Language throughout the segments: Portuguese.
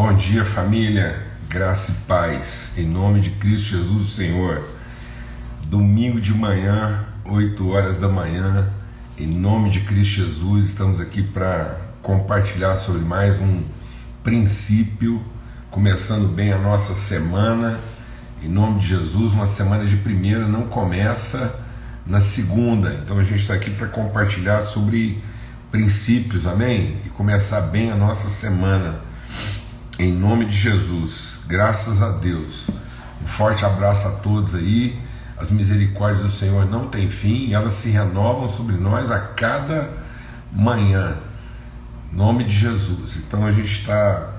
Bom dia, família, graça e paz, em nome de Cristo Jesus, Senhor. Domingo de manhã, 8 horas da manhã, em nome de Cristo Jesus, estamos aqui para compartilhar sobre mais um princípio, começando bem a nossa semana, em nome de Jesus. Uma semana de primeira não começa na segunda, então a gente está aqui para compartilhar sobre princípios, amém? E começar bem a nossa semana em nome de Jesus, graças a Deus. Um forte abraço a todos aí. As misericórdias do Senhor não têm fim elas se renovam sobre nós a cada manhã. Em nome de Jesus. Então a gente está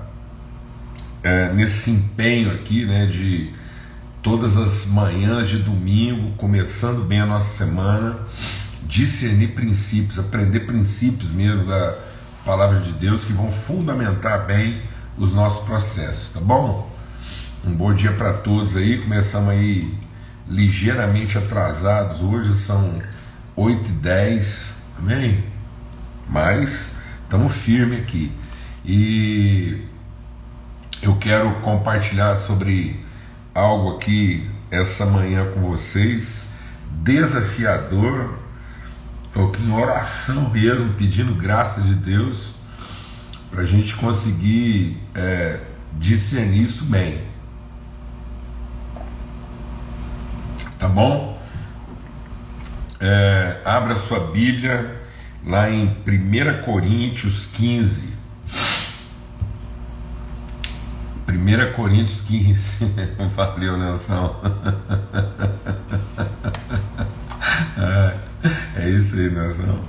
é, nesse empenho aqui, né, de todas as manhãs de domingo, começando bem a nossa semana, discernir princípios, aprender princípios mesmo da palavra de Deus que vão fundamentar bem os nossos processos, tá bom? Um bom dia para todos aí. Começamos aí ligeiramente atrasados. Hoje são 8 e 10, amém? Mas estamos firmes aqui. E eu quero compartilhar sobre algo aqui essa manhã com vocês, desafiador, pouquinho oração mesmo, pedindo graça de Deus para a gente conseguir é, discernir isso bem. Tá bom? É, abra sua Bíblia lá em 1 Coríntios 15. 1 Coríntios 15. Valeu, Nelson. é, é isso aí, Nelson.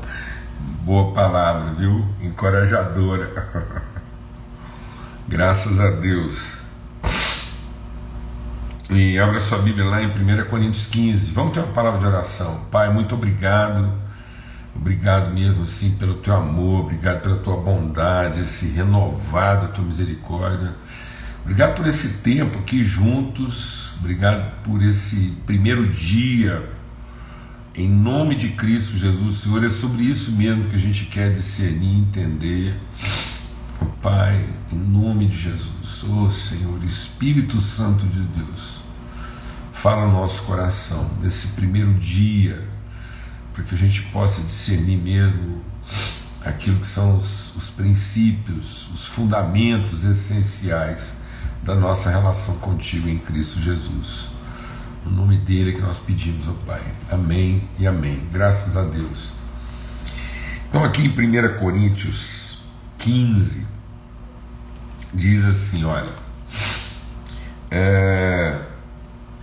Boa palavra, viu? Encorajadora. Graças a Deus. E abra sua Bíblia lá em 1 Coríntios 15. Vamos ter uma palavra de oração. Pai, muito obrigado. Obrigado mesmo assim pelo teu amor, obrigado pela tua bondade, esse renovado, tua misericórdia. Obrigado por esse tempo aqui juntos, obrigado por esse primeiro dia em nome de Cristo Jesus, Senhor, é sobre isso mesmo que a gente quer discernir, entender. Oh, Pai, em nome de Jesus, oh Senhor, Espírito Santo de Deus, fala no nosso coração nesse primeiro dia, para que a gente possa discernir mesmo aquilo que são os, os princípios, os fundamentos essenciais da nossa relação contigo em Cristo Jesus. No nome dele é que nós pedimos ao Pai. Amém e amém. Graças a Deus. Então, aqui em 1 Coríntios 15, diz assim: olha, é,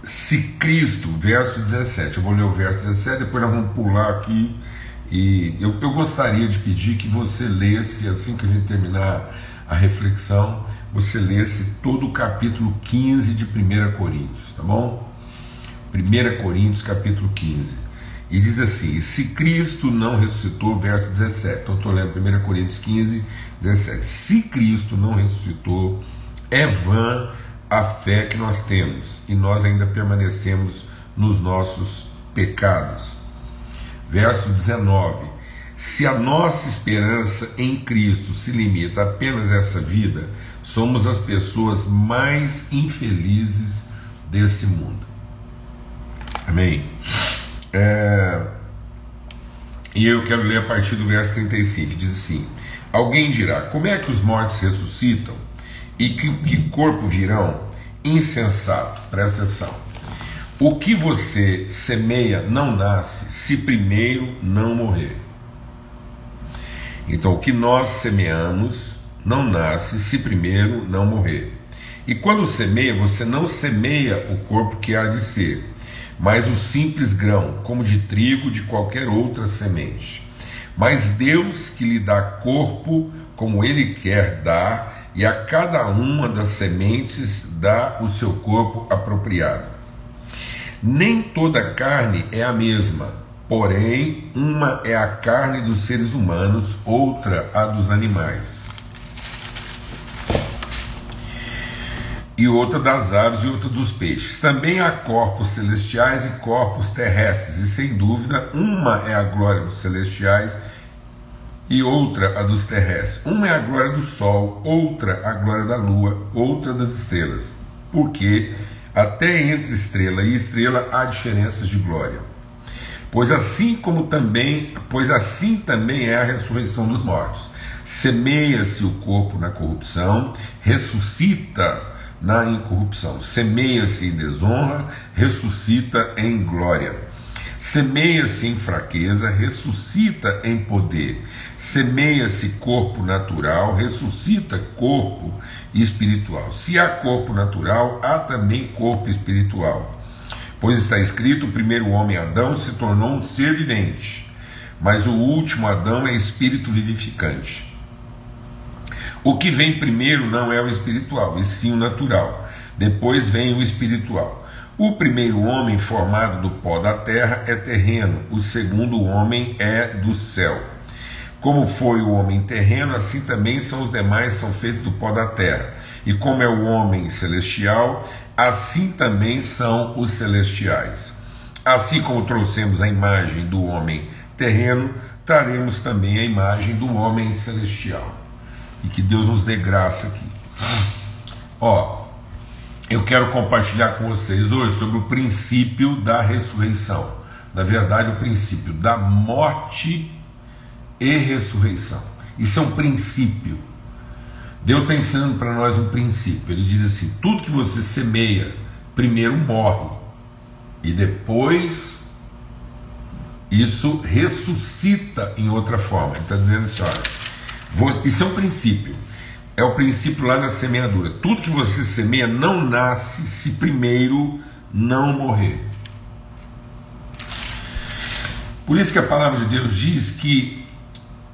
se Cristo, verso 17, eu vou ler o verso 17, depois nós vamos pular aqui. E eu, eu gostaria de pedir que você lesse, assim que a gente terminar a reflexão, você lesse todo o capítulo 15 de 1 Coríntios, tá bom? 1 Coríntios capítulo 15. E diz assim: se Cristo não ressuscitou, verso 17. Então estou lendo 1 Coríntios 15, 17. Se Cristo não ressuscitou, é vã a fé que nós temos e nós ainda permanecemos nos nossos pecados. Verso 19: Se a nossa esperança em Cristo se limita apenas a essa vida, somos as pessoas mais infelizes desse mundo. Amém? É... E eu quero ler a partir do verso 35, diz assim: Alguém dirá: Como é que os mortos ressuscitam? E que, que corpo virão? Insensato, presta atenção. O que você semeia não nasce se primeiro não morrer. Então, o que nós semeamos não nasce se primeiro não morrer. E quando semeia, você não semeia o corpo que há de ser, mas o simples grão, como de trigo de qualquer outra semente. Mas Deus que lhe dá corpo como Ele quer dar, e a cada uma das sementes dá o seu corpo apropriado. Nem toda carne é a mesma, porém, uma é a carne dos seres humanos, outra a dos animais e outra das aves e outra dos peixes. Também há corpos celestiais e corpos terrestres, e sem dúvida, uma é a glória dos celestiais e outra a dos terrestres. Uma é a glória do sol, outra a glória da lua, outra das estrelas. Porque até entre estrela e estrela há diferenças de glória. Pois assim como também, pois assim também é a ressurreição dos mortos. Semeia-se o corpo na corrupção, ressuscita na incorrupção. Semeia-se em desonra, ressuscita em glória. Semeia-se em fraqueza, ressuscita em poder. Semeia-se corpo natural, ressuscita corpo espiritual. Se há corpo natural, há também corpo espiritual. Pois está escrito: o primeiro homem Adão se tornou um ser vivente, mas o último Adão é espírito vivificante. O que vem primeiro não é o espiritual, e sim o natural. Depois vem o espiritual. O primeiro homem formado do pó da terra é terreno, o segundo homem é do céu. Como foi o homem terreno, assim também são os demais, são feitos do pó da terra. E como é o homem celestial, assim também são os celestiais. Assim como trouxemos a imagem do homem terreno, traremos também a imagem do homem celestial. E que Deus nos dê graça aqui. Ó, eu quero compartilhar com vocês hoje sobre o princípio da ressurreição. Na verdade, o princípio da morte e ressurreição. Isso é um princípio. Deus está ensinando para nós um princípio. Ele diz assim: tudo que você semeia, primeiro morre, e depois isso ressuscita em outra forma. Ele está dizendo assim: olha, isso é um princípio é o princípio lá na semeadura. Tudo que você semeia não nasce se primeiro não morrer. Por isso que a palavra de Deus diz que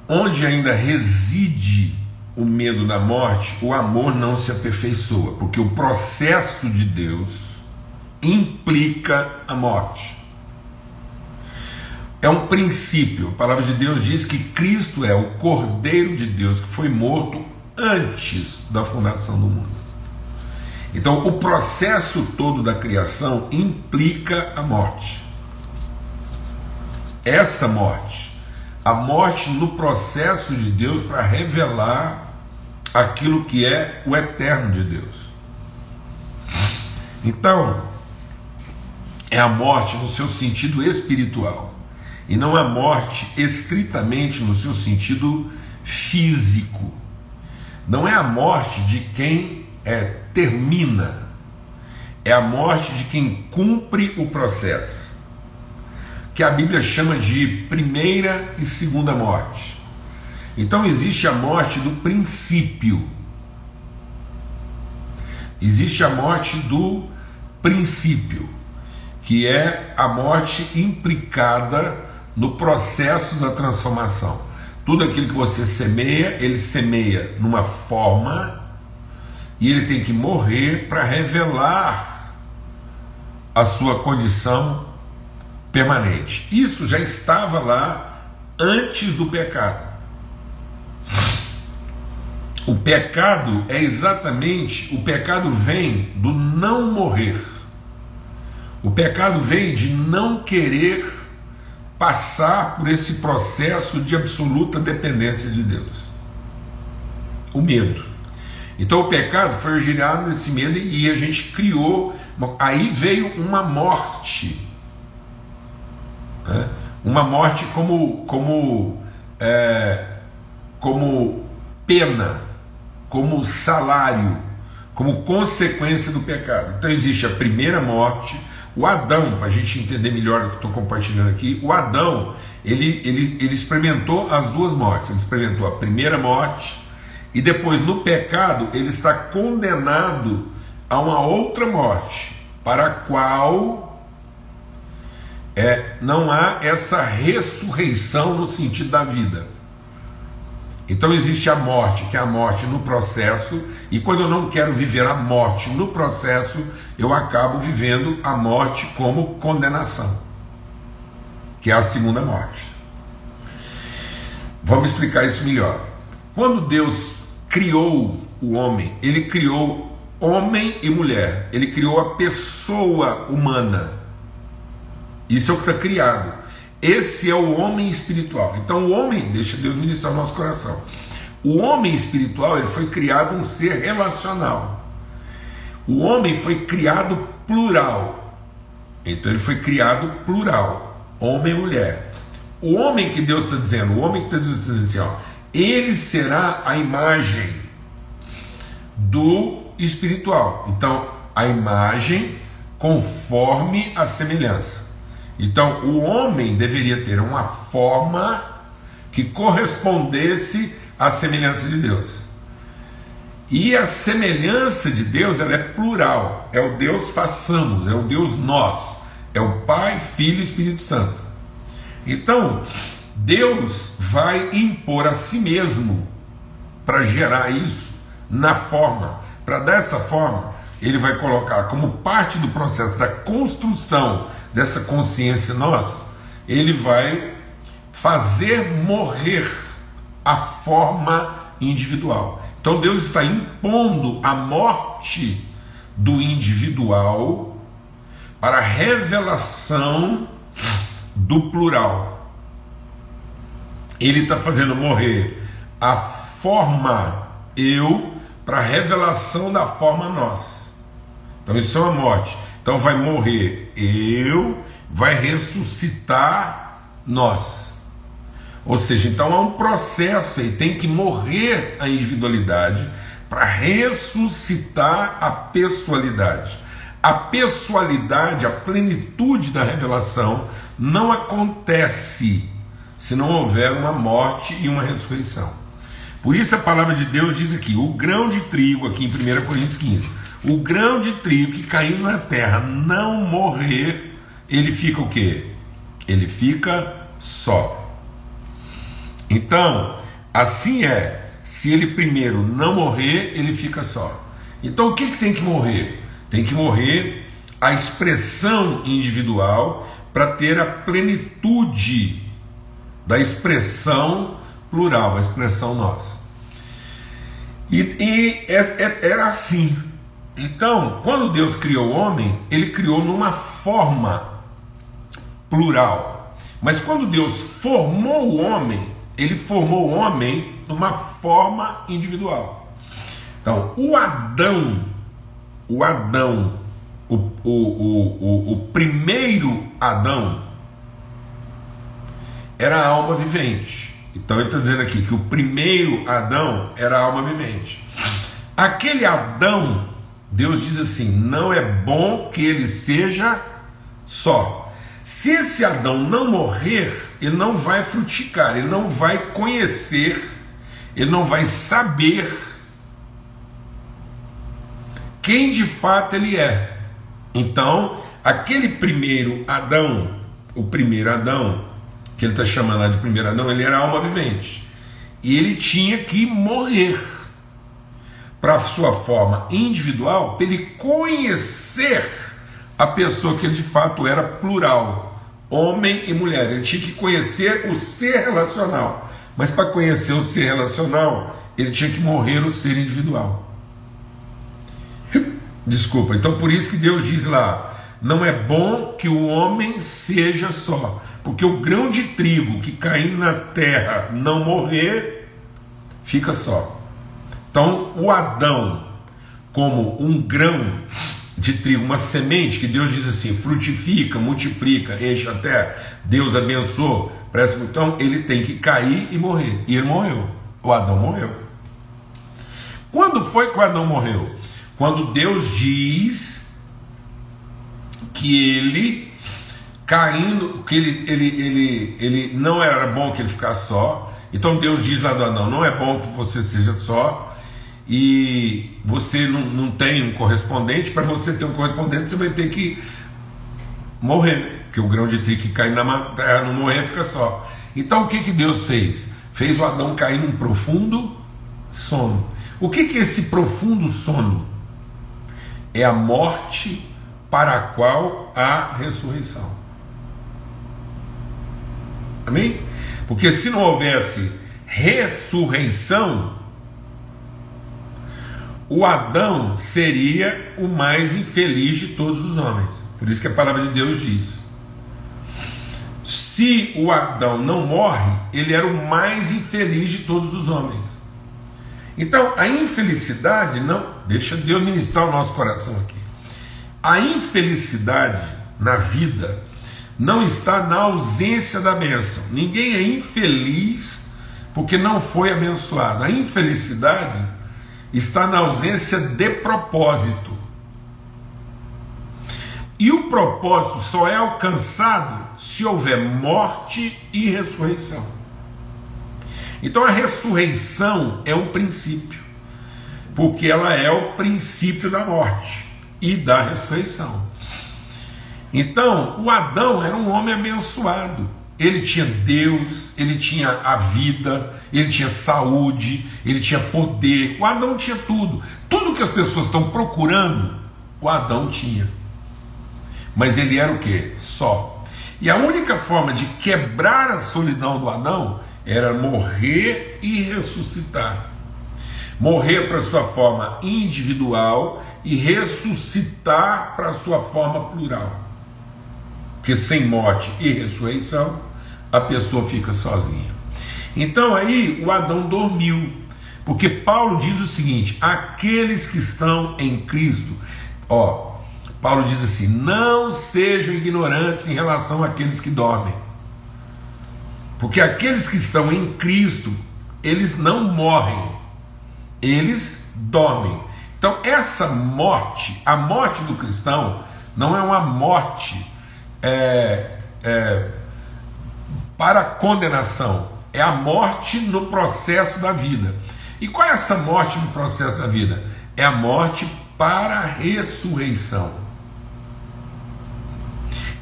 onde ainda reside o medo da morte, o amor não se aperfeiçoa, porque o processo de Deus implica a morte. É um princípio. A palavra de Deus diz que Cristo é o Cordeiro de Deus que foi morto antes da fundação do mundo. Então, o processo todo da criação implica a morte. Essa morte, a morte no processo de Deus para revelar aquilo que é o eterno de Deus. Então, é a morte no seu sentido espiritual e não a morte estritamente no seu sentido físico. Não é a morte de quem é, termina, é a morte de quem cumpre o processo, que a Bíblia chama de primeira e segunda morte. Então existe a morte do princípio, existe a morte do princípio, que é a morte implicada no processo da transformação. Tudo aquilo que você semeia, ele semeia numa forma e ele tem que morrer para revelar a sua condição permanente. Isso já estava lá antes do pecado. O pecado é exatamente, o pecado vem do não morrer. O pecado vem de não querer passar por esse processo de absoluta dependência de Deus. O medo. Então o pecado foi gerado nesse medo e a gente criou. Aí veio uma morte. Né? Uma morte como, como, é, como pena, como salário, como consequência do pecado. Então existe a primeira morte o Adão, para a gente entender melhor o que estou compartilhando aqui, o Adão, ele, ele, ele experimentou as duas mortes. Ele experimentou a primeira morte e depois, no pecado, ele está condenado a uma outra morte, para a qual é, não há essa ressurreição no sentido da vida. Então existe a morte, que é a morte no processo, e quando eu não quero viver a morte no processo, eu acabo vivendo a morte como condenação, que é a segunda morte. Vamos explicar isso melhor. Quando Deus criou o homem, ele criou homem e mulher, ele criou a pessoa humana. Isso é o que está criado. Esse é o homem espiritual. Então o homem, deixa Deus ministrar o nosso coração. O homem espiritual ele foi criado um ser relacional. O homem foi criado plural. Então ele foi criado plural, homem e mulher. O homem que Deus está dizendo, o homem que está dizendo assim, ó, ele será a imagem do espiritual. Então, a imagem conforme a semelhança. Então, o homem deveria ter uma forma que correspondesse à semelhança de Deus. E a semelhança de Deus ela é plural. É o Deus façamos, é o Deus nós, é o Pai, Filho e Espírito Santo. Então, Deus vai impor a si mesmo para gerar isso na forma. Para dessa forma, ele vai colocar como parte do processo da construção dessa consciência nossa, ele vai fazer morrer a forma individual. Então Deus está impondo a morte do individual para a revelação do plural. Ele está fazendo morrer a forma eu para a revelação da forma nós. Então isso é uma morte. Então vai morrer eu, vai ressuscitar nós. Ou seja, então há um processo e tem que morrer a individualidade para ressuscitar a pessoalidade. A pessoalidade, a plenitude da revelação não acontece se não houver uma morte e uma ressurreição. Por isso a palavra de Deus diz aqui: o grão de trigo, aqui em 1 Coríntios 15, o grão de trigo que caindo na terra não morrer, ele fica o quê? Ele fica só. Então, assim é. Se ele primeiro não morrer, ele fica só. Então, o que, que tem que morrer? Tem que morrer a expressão individual para ter a plenitude da expressão plural, a expressão nós. E, e é, é, era assim. Então, quando Deus criou o homem, ele criou numa forma plural. Mas quando Deus formou o homem, ele formou o homem numa forma individual. Então, o Adão, o Adão, o, o, o, o, primeiro Adão, era a alma vivente. Então ele está dizendo aqui que o primeiro Adão era a alma vivente. Aquele Adão, Deus diz assim: não é bom que ele seja só. Se esse Adão não morrer, ele não vai frutificar, ele não vai conhecer, ele não vai saber quem de fato ele é. Então, aquele primeiro Adão, o primeiro Adão, que ele está chamando lá de primeiro Adão, ele era alma vivente. E ele tinha que morrer para a sua forma individual, para ele conhecer a pessoa que ele de fato era plural, homem e mulher. Ele tinha que conhecer o ser relacional. Mas para conhecer o ser relacional, ele tinha que morrer o ser individual. Desculpa, então por isso que Deus diz lá: não é bom que o homem seja só, porque o grão de trigo que cair na terra não morrer, fica só. Então o Adão, como um grão de trigo, uma semente que Deus diz assim: frutifica, multiplica, enche a terra, Deus abençoou, presta então, ele tem que cair e morrer. E ele morreu. O Adão morreu. Quando foi que o Adão morreu? Quando Deus diz que ele caindo, que ele, ele, ele, ele não era bom que ele ficasse só. Então Deus diz lá do Adão: não é bom que você seja só e você não, não tem um correspondente, para você ter um correspondente, você vai ter que morrer, porque o grão de trigo que cai na terra não morrer fica só. Então o que, que Deus fez? Fez o Adão cair num profundo sono. O que, que é esse profundo sono? É a morte para a qual há ressurreição. Amém? Porque se não houvesse ressurreição, o Adão seria o mais infeliz de todos os homens. Por isso que a palavra de Deus diz: se o Adão não morre, ele era o mais infeliz de todos os homens. Então, a infelicidade não. Deixa Deus ministrar o nosso coração aqui. A infelicidade na vida não está na ausência da bênção. Ninguém é infeliz porque não foi abençoado. A infelicidade está na ausência de propósito. E o propósito só é alcançado se houver morte e ressurreição. Então a ressurreição é um princípio, porque ela é o princípio da morte e da ressurreição. Então, o Adão era um homem abençoado. Ele tinha Deus, ele tinha a vida, ele tinha saúde, ele tinha poder. O Adão tinha tudo. Tudo que as pessoas estão procurando, o Adão tinha. Mas ele era o que? Só. E a única forma de quebrar a solidão do Adão era morrer e ressuscitar. Morrer para sua forma individual e ressuscitar para sua forma plural. Porque sem morte e ressurreição, a pessoa fica sozinha. Então aí o Adão dormiu. Porque Paulo diz o seguinte: aqueles que estão em Cristo, ó, Paulo diz assim: não sejam ignorantes em relação àqueles que dormem. Porque aqueles que estão em Cristo, eles não morrem, eles dormem. Então, essa morte, a morte do cristão, não é uma morte é, é, para condenação, é a morte no processo da vida. E qual é essa morte no processo da vida? É a morte para a ressurreição.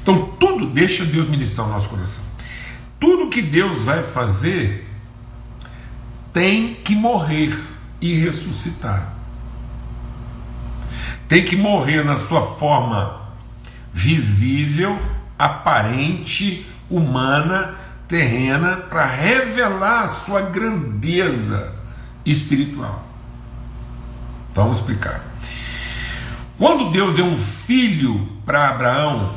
Então, tudo, deixa Deus ministrar o nosso coração. Tudo que Deus vai fazer tem que morrer e ressuscitar. Tem que morrer na sua forma visível, aparente, humana, terrena, para revelar a sua grandeza espiritual. Então, vamos explicar. Quando Deus deu um filho para Abraão,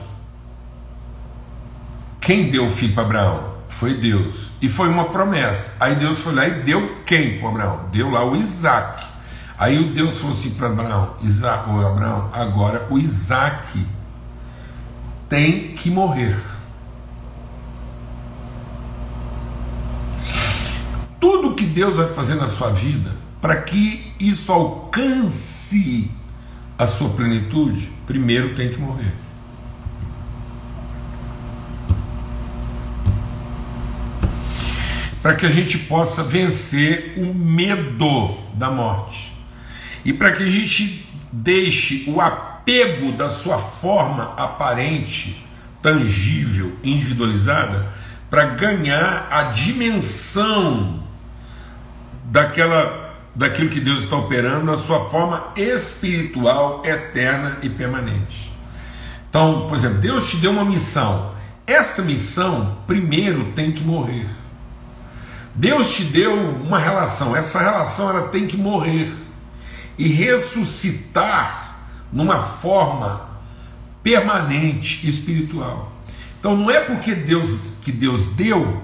quem deu o filho para Abraão? Foi Deus. E foi uma promessa. Aí Deus foi lá e deu quem para Abraão? Deu lá o Isaac. Aí o Deus falou assim para Abraão: Isaac, oh, Abraão, agora o Isaac tem que morrer. Tudo que Deus vai fazer na sua vida, para que isso alcance a sua plenitude, primeiro tem que morrer. para que a gente possa vencer o medo da morte e para que a gente deixe o apego da sua forma aparente, tangível, individualizada, para ganhar a dimensão daquela daquilo que Deus está operando na sua forma espiritual, eterna e permanente. Então, por exemplo, Deus te deu uma missão. Essa missão primeiro tem que morrer. Deus te deu uma relação, essa relação ela tem que morrer e ressuscitar numa forma permanente espiritual. Então não é porque Deus que Deus deu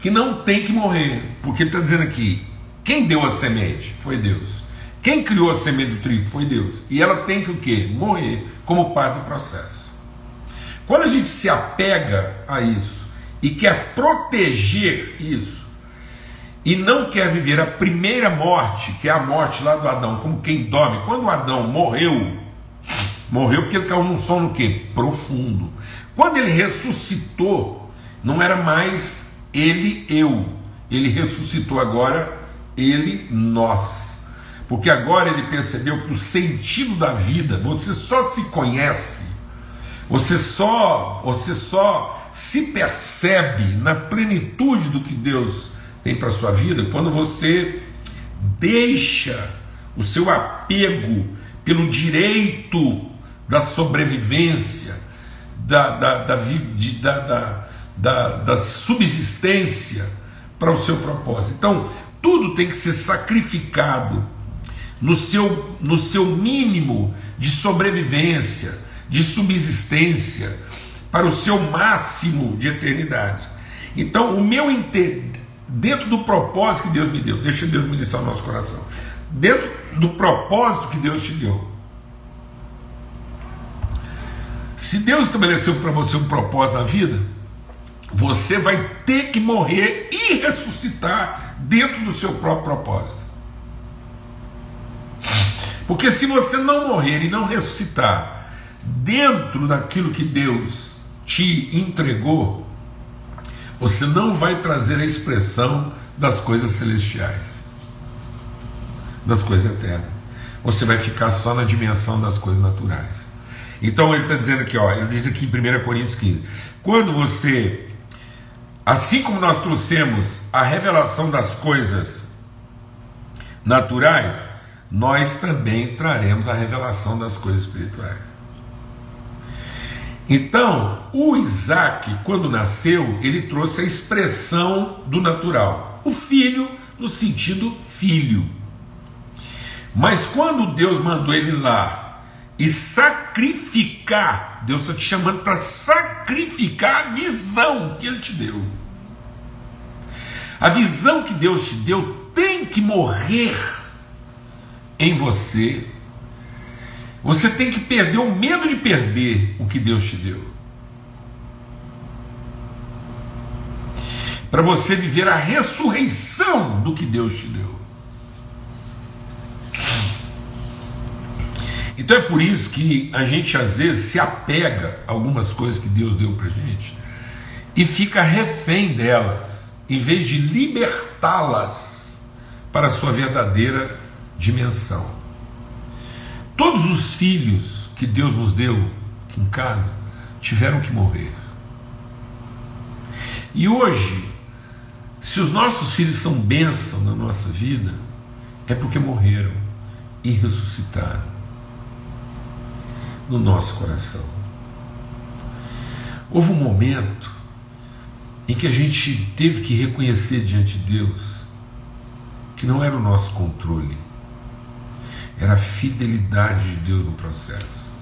que não tem que morrer, porque ele está dizendo aqui, quem deu a semente foi Deus. Quem criou a semente do trigo foi Deus. E ela tem que o quê? Morrer como parte do processo. Quando a gente se apega a isso e quer proteger isso, e não quer viver a primeira morte, que é a morte lá do Adão, como quem dorme. Quando Adão morreu, morreu porque ele caiu num sono que profundo. Quando ele ressuscitou, não era mais ele eu, ele ressuscitou agora ele nós. Porque agora ele percebeu que o sentido da vida, você só se conhece, você só, você só se percebe na plenitude do que Deus tem para sua vida quando você deixa o seu apego pelo direito da sobrevivência, da, da, da, de, da, da, da subsistência para o seu propósito. Então, tudo tem que ser sacrificado no seu, no seu mínimo de sobrevivência, de subsistência, para o seu máximo de eternidade. Então, o meu dentro do propósito que Deus me deu, deixa Deus ministrar o nosso coração. Dentro do propósito que Deus te deu. Se Deus estabeleceu para você um propósito na vida, você vai ter que morrer e ressuscitar dentro do seu próprio propósito. Porque se você não morrer e não ressuscitar dentro daquilo que Deus te entregou, você não vai trazer a expressão das coisas celestiais, das coisas eternas. Você vai ficar só na dimensão das coisas naturais. Então ele está dizendo aqui, ó, ele diz aqui em 1 Coríntios 15: quando você, assim como nós trouxemos a revelação das coisas naturais, nós também traremos a revelação das coisas espirituais. Então, o Isaac, quando nasceu, ele trouxe a expressão do natural. O filho, no sentido filho. Mas quando Deus mandou ele lá e sacrificar, Deus está te chamando para sacrificar a visão que ele te deu. A visão que Deus te deu tem que morrer em você você tem que perder o medo de perder o que Deus te deu. Para você viver a ressurreição do que Deus te deu. Então é por isso que a gente às vezes se apega a algumas coisas que Deus deu para gente e fica refém delas, em vez de libertá-las para a sua verdadeira dimensão. Todos os filhos que Deus nos deu aqui em casa tiveram que morrer. E hoje, se os nossos filhos são bênção na nossa vida, é porque morreram e ressuscitaram no nosso coração. Houve um momento em que a gente teve que reconhecer diante de Deus que não era o nosso controle, era a fidelidade de Deus no processo.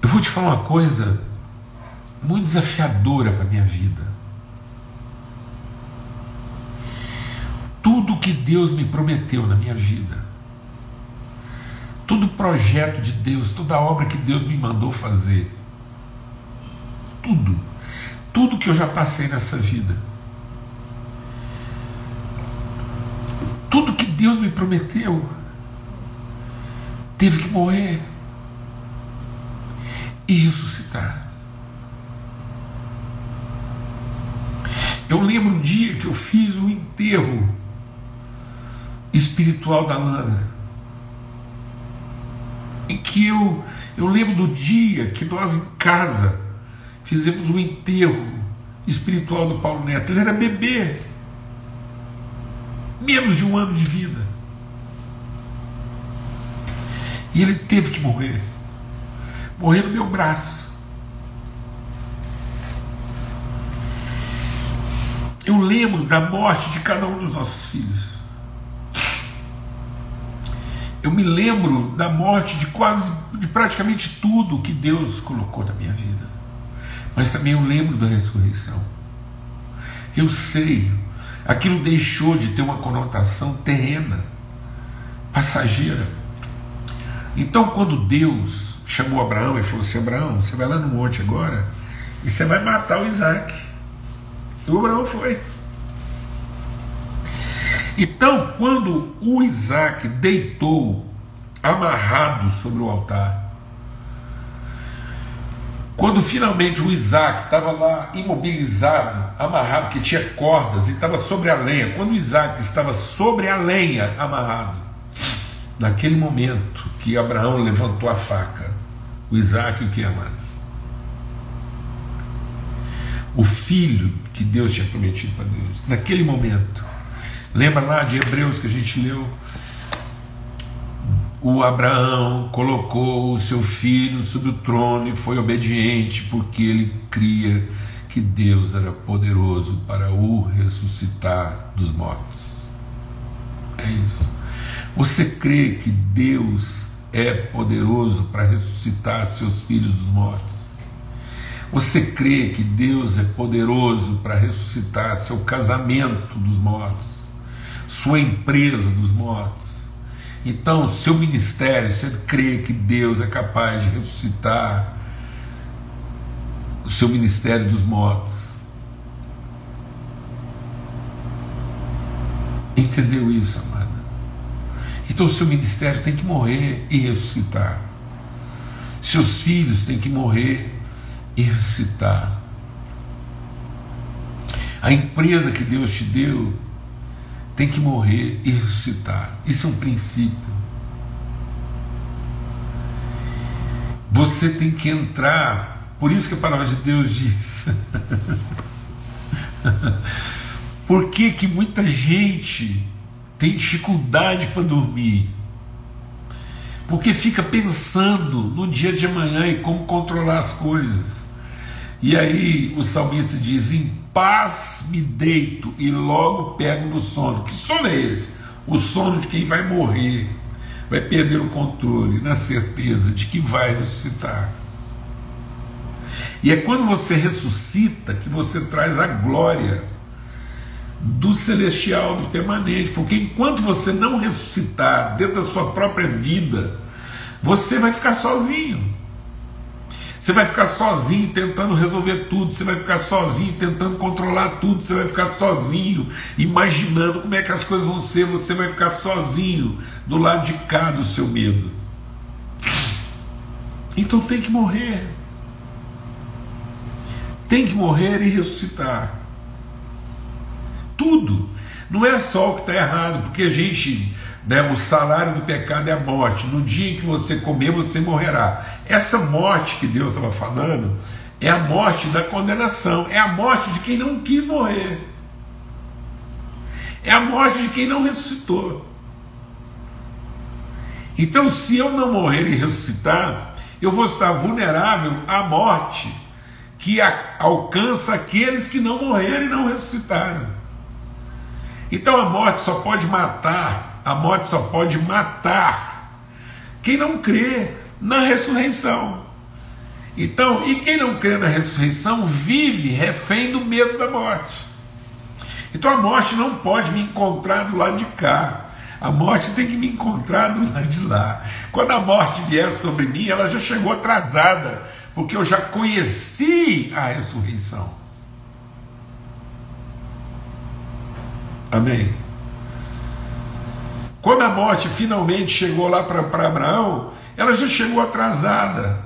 Eu vou te falar uma coisa muito desafiadora para a minha vida. Tudo que Deus me prometeu na minha vida, todo projeto de Deus, toda obra que Deus me mandou fazer, tudo, tudo que eu já passei nessa vida, tudo que Deus me prometeu, teve que morrer. E ressuscitar. Eu lembro um dia que eu fiz o enterro espiritual da Lana. Em que eu, eu lembro do dia que nós em casa fizemos o enterro espiritual do Paulo Neto. Ele era bebê, menos de um ano de vida. E ele teve que morrer. Morrer no meu braço. Eu lembro da morte de cada um dos nossos filhos. Eu me lembro da morte de quase, de praticamente tudo que Deus colocou na minha vida. Mas também eu lembro da ressurreição. Eu sei, aquilo deixou de ter uma conotação terrena, passageira então, quando Deus chamou Abraão e falou assim: Abraão, você vai lá no monte agora e você vai matar o Isaac. E o Abraão foi. Então, quando o Isaac deitou amarrado sobre o altar, quando finalmente o Isaac estava lá imobilizado, amarrado, que tinha cordas e estava sobre a lenha, quando o Isaac estava sobre a lenha amarrado, naquele momento que Abraão levantou a faca, o Isaac o que é mais? O filho que Deus tinha prometido para Deus, naquele momento. Lembra lá de Hebreus que a gente leu? O Abraão colocou o seu filho sobre o trono e foi obediente porque ele cria que Deus era poderoso para o ressuscitar dos mortos. É isso. Você crê que Deus é poderoso para ressuscitar seus filhos dos mortos? Você crê que Deus é poderoso para ressuscitar seu casamento dos mortos, sua empresa dos mortos? Então, seu ministério, você crê que Deus é capaz de ressuscitar o seu ministério dos mortos? Entendeu isso, amada? Então, seu ministério tem que morrer e ressuscitar. Seus filhos têm que morrer e ressuscitar. A empresa que Deus te deu tem que morrer e ressuscitar. Isso é um princípio. Você tem que entrar, por isso que a palavra de Deus diz. por que, que muita gente tem dificuldade para dormir? Porque fica pensando no dia de amanhã e como controlar as coisas. E aí o salmista diz: paz me deito e logo pego no sono. Que sono é esse? O sono de quem vai morrer, vai perder o controle, na certeza de que vai ressuscitar. E é quando você ressuscita que você traz a glória do celestial, do permanente, porque enquanto você não ressuscitar dentro da sua própria vida, você vai ficar sozinho. Você vai ficar sozinho tentando resolver tudo, você vai ficar sozinho tentando controlar tudo, você vai ficar sozinho imaginando como é que as coisas vão ser, você vai ficar sozinho do lado de cá do seu medo. Então tem que morrer. Tem que morrer e ressuscitar. Tudo. Não é só o que está errado, porque a gente né? O salário do pecado é a morte. No dia em que você comer, você morrerá. Essa morte que Deus estava falando é a morte da condenação, é a morte de quem não quis morrer, é a morte de quem não ressuscitou. Então, se eu não morrer e ressuscitar, eu vou estar vulnerável à morte que alcança aqueles que não morreram e não ressuscitaram. Então a morte só pode matar a morte só pode matar quem não crê na ressurreição. Então, e quem não crê na ressurreição vive refém do medo da morte. Então a morte não pode me encontrar do lado de cá. A morte tem que me encontrar do lado de lá. Quando a morte vier sobre mim, ela já chegou atrasada, porque eu já conheci a ressurreição. Amém? Quando a morte finalmente chegou lá para Abraão, ela já chegou atrasada.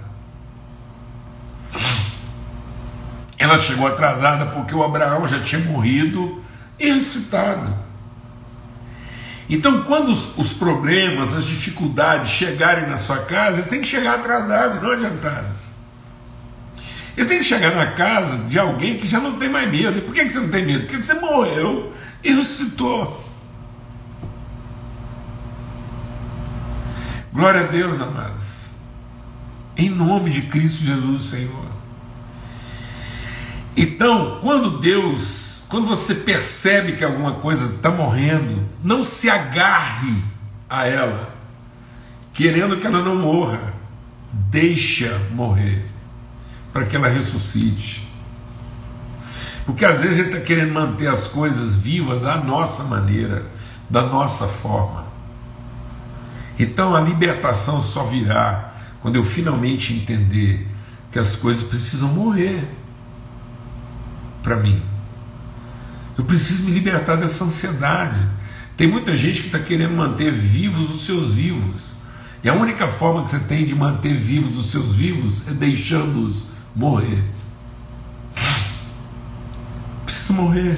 Ela chegou atrasada porque o Abraão já tinha morrido e ressuscitado. Então, quando os, os, problemas, as dificuldades chegarem na sua casa, eles têm que chegar atrasado, não adiantado. Eles têm que chegar na casa de alguém que já não tem mais medo. E por que você não tem medo? Porque você morreu e ressuscitou. Glória a Deus, amados. Em nome de Cristo Jesus, Senhor. Então, quando Deus, quando você percebe que alguma coisa está morrendo, não se agarre a ela, querendo que ela não morra. Deixa morrer, para que ela ressuscite. Porque às vezes a gente está querendo manter as coisas vivas à nossa maneira, da nossa forma. Então a libertação só virá quando eu finalmente entender que as coisas precisam morrer para mim. Eu preciso me libertar dessa ansiedade. Tem muita gente que está querendo manter vivos os seus vivos. E a única forma que você tem de manter vivos os seus vivos é deixando-os morrer. Precisa morrer.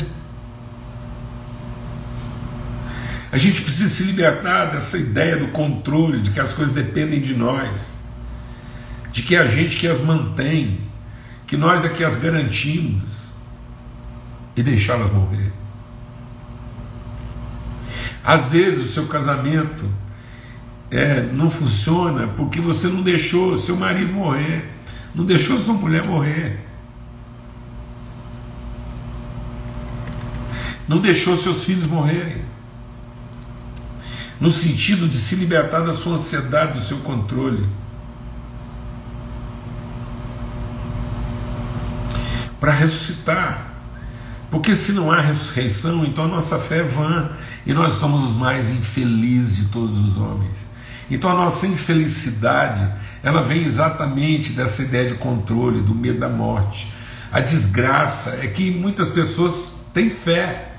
A gente precisa se libertar dessa ideia do controle, de que as coisas dependem de nós, de que é a gente que as mantém, que nós é que as garantimos e deixá-las morrer. Às vezes o seu casamento é, não funciona porque você não deixou seu marido morrer, não deixou sua mulher morrer. Não deixou seus filhos morrerem no sentido de se libertar da sua ansiedade, do seu controle. para ressuscitar. Porque se não há ressurreição, então a nossa fé é vã e nós somos os mais infelizes de todos os homens. Então a nossa infelicidade, ela vem exatamente dessa ideia de controle, do medo da morte. A desgraça é que muitas pessoas têm fé,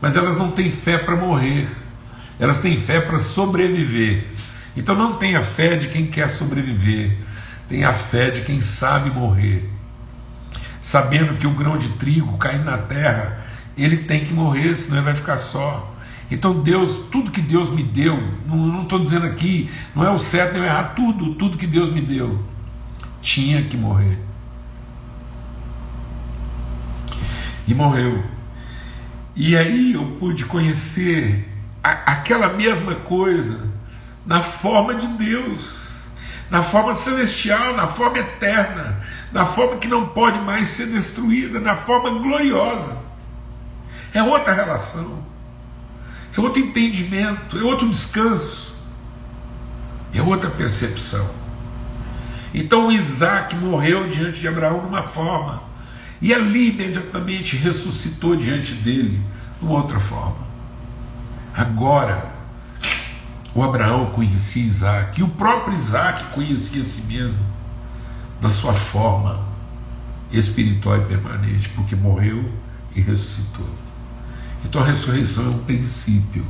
mas elas não têm fé para morrer. Elas têm fé para sobreviver. Então não tenha fé de quem quer sobreviver, tenha fé de quem sabe morrer sabendo que o grão de trigo caindo na terra, ele tem que morrer, senão ele vai ficar só. Então Deus, tudo que Deus me deu, não estou dizendo aqui, não é o certo nem o errado, tudo, tudo que Deus me deu, tinha que morrer. E morreu. E aí eu pude conhecer a, aquela mesma coisa na forma de Deus na forma celestial, na forma eterna, na forma que não pode mais ser destruída, na forma gloriosa. É outra relação, é outro entendimento, é outro descanso, é outra percepção. Então Isaac morreu diante de Abraão numa forma, e ali imediatamente ressuscitou diante dele numa outra forma. Agora, o Abraão conhecia Isaac, e o próprio Isaac conhecia si mesmo, na sua forma espiritual e permanente, porque morreu e ressuscitou. Então a ressurreição é um princípio.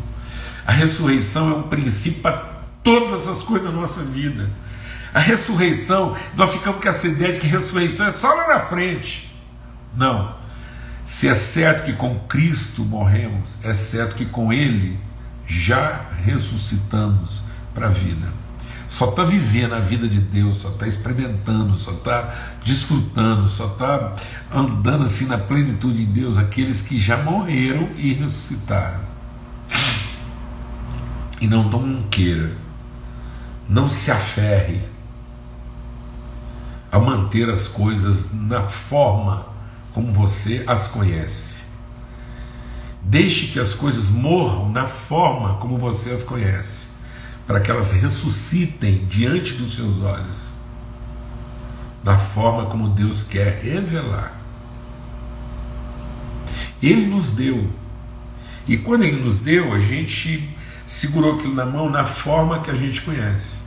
A ressurreição é um princípio para todas as coisas da nossa vida. A ressurreição, nós ficamos com essa ideia de que ressurreição é só lá na frente. Não. Se é certo que com Cristo morremos, é certo que com Ele já ressuscitamos para a vida. Só está vivendo a vida de Deus, só está experimentando, só está desfrutando, só está andando assim na plenitude de Deus aqueles que já morreram e ressuscitaram. E não, não queira, não se aferre a manter as coisas na forma como você as conhece. Deixe que as coisas morram na forma como você as conhece, para que elas ressuscitem diante dos seus olhos, na forma como Deus quer revelar. Ele nos deu, e quando Ele nos deu, a gente segurou aquilo na mão na forma que a gente conhece.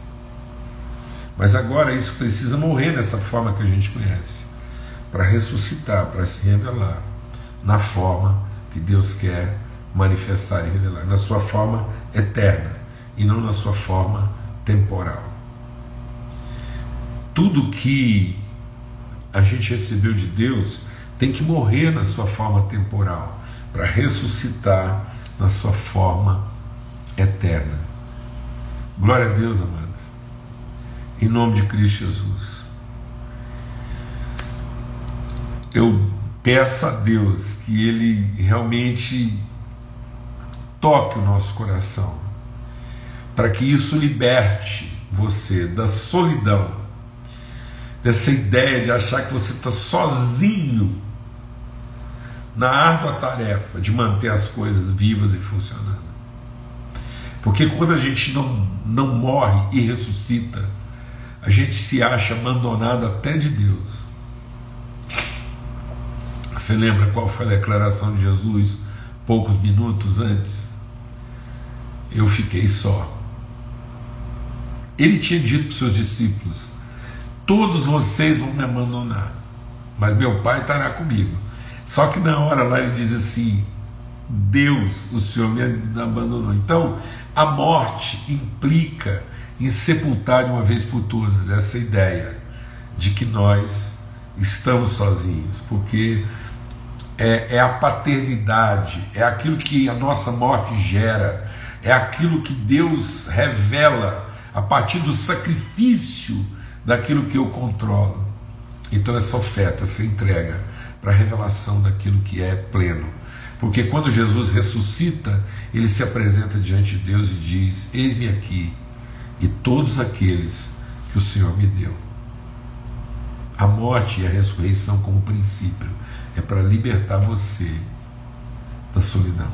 Mas agora isso precisa morrer nessa forma que a gente conhece, para ressuscitar, para se revelar na forma que Deus quer manifestar e revelar, na sua forma eterna e não na sua forma temporal. Tudo que a gente recebeu de Deus tem que morrer na sua forma temporal para ressuscitar na sua forma eterna. Glória a Deus, amados. Em nome de Cristo Jesus. Eu peço a Deus que Ele realmente toque o nosso coração, para que isso liberte você da solidão, dessa ideia de achar que você está sozinho na árdua tarefa de manter as coisas vivas e funcionando. Porque quando a gente não, não morre e ressuscita, a gente se acha abandonado até de Deus. Você lembra qual foi a declaração de Jesus poucos minutos antes? Eu fiquei só. Ele tinha dito para os seus discípulos: Todos vocês vão me abandonar, mas meu Pai estará comigo. Só que na hora lá ele diz assim: Deus, o Senhor me abandonou. Então, a morte implica em sepultar de uma vez por todas essa ideia de que nós estamos sozinhos, porque é, é a paternidade, é aquilo que a nossa morte gera, é aquilo que Deus revela a partir do sacrifício daquilo que eu controlo. Então, essa oferta, essa entrega para a revelação daquilo que é pleno. Porque quando Jesus ressuscita, ele se apresenta diante de Deus e diz: Eis-me aqui e todos aqueles que o Senhor me deu. A morte e a ressurreição como princípio é para libertar você da solidão.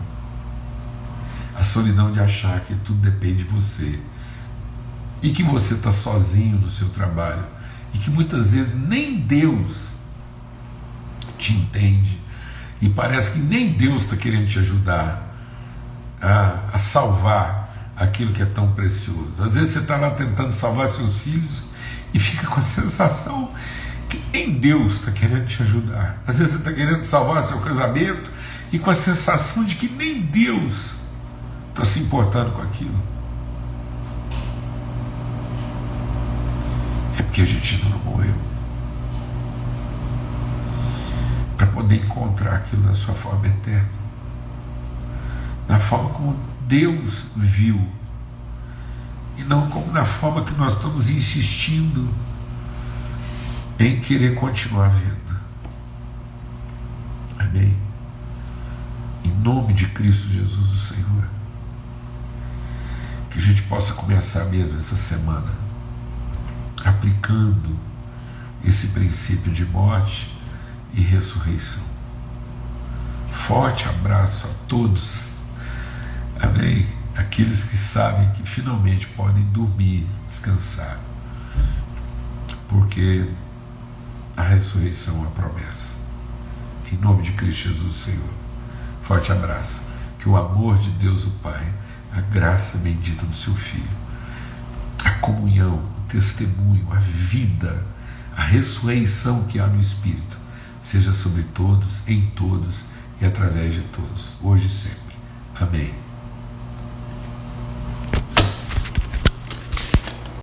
A solidão de achar que tudo depende de você e que você está sozinho no seu trabalho e que muitas vezes nem Deus te te entende e parece que nem Deus está querendo te ajudar a, a salvar aquilo que é tão precioso. Às vezes você está lá tentando salvar seus filhos e fica com a sensação nem Deus está querendo te ajudar. Às vezes você está querendo salvar seu casamento e com a sensação de que nem Deus está se importando com aquilo. É porque a gente não morreu. Para poder encontrar aquilo na sua forma eterna. Na forma como Deus viu. E não como na forma que nós estamos insistindo em querer continuar vendo. Amém? Em nome de Cristo Jesus, o Senhor. Que a gente possa começar mesmo essa semana aplicando esse princípio de morte e ressurreição. Forte abraço a todos. Amém. Aqueles que sabem que finalmente podem dormir, descansar. Porque a ressurreição é uma promessa. Em nome de Cristo Jesus, Senhor. Forte abraço. Que o amor de Deus, o Pai, a graça bendita do seu Filho, a comunhão, o testemunho, a vida, a ressurreição que há no Espírito, seja sobre todos, em todos e através de todos, hoje e sempre. Amém.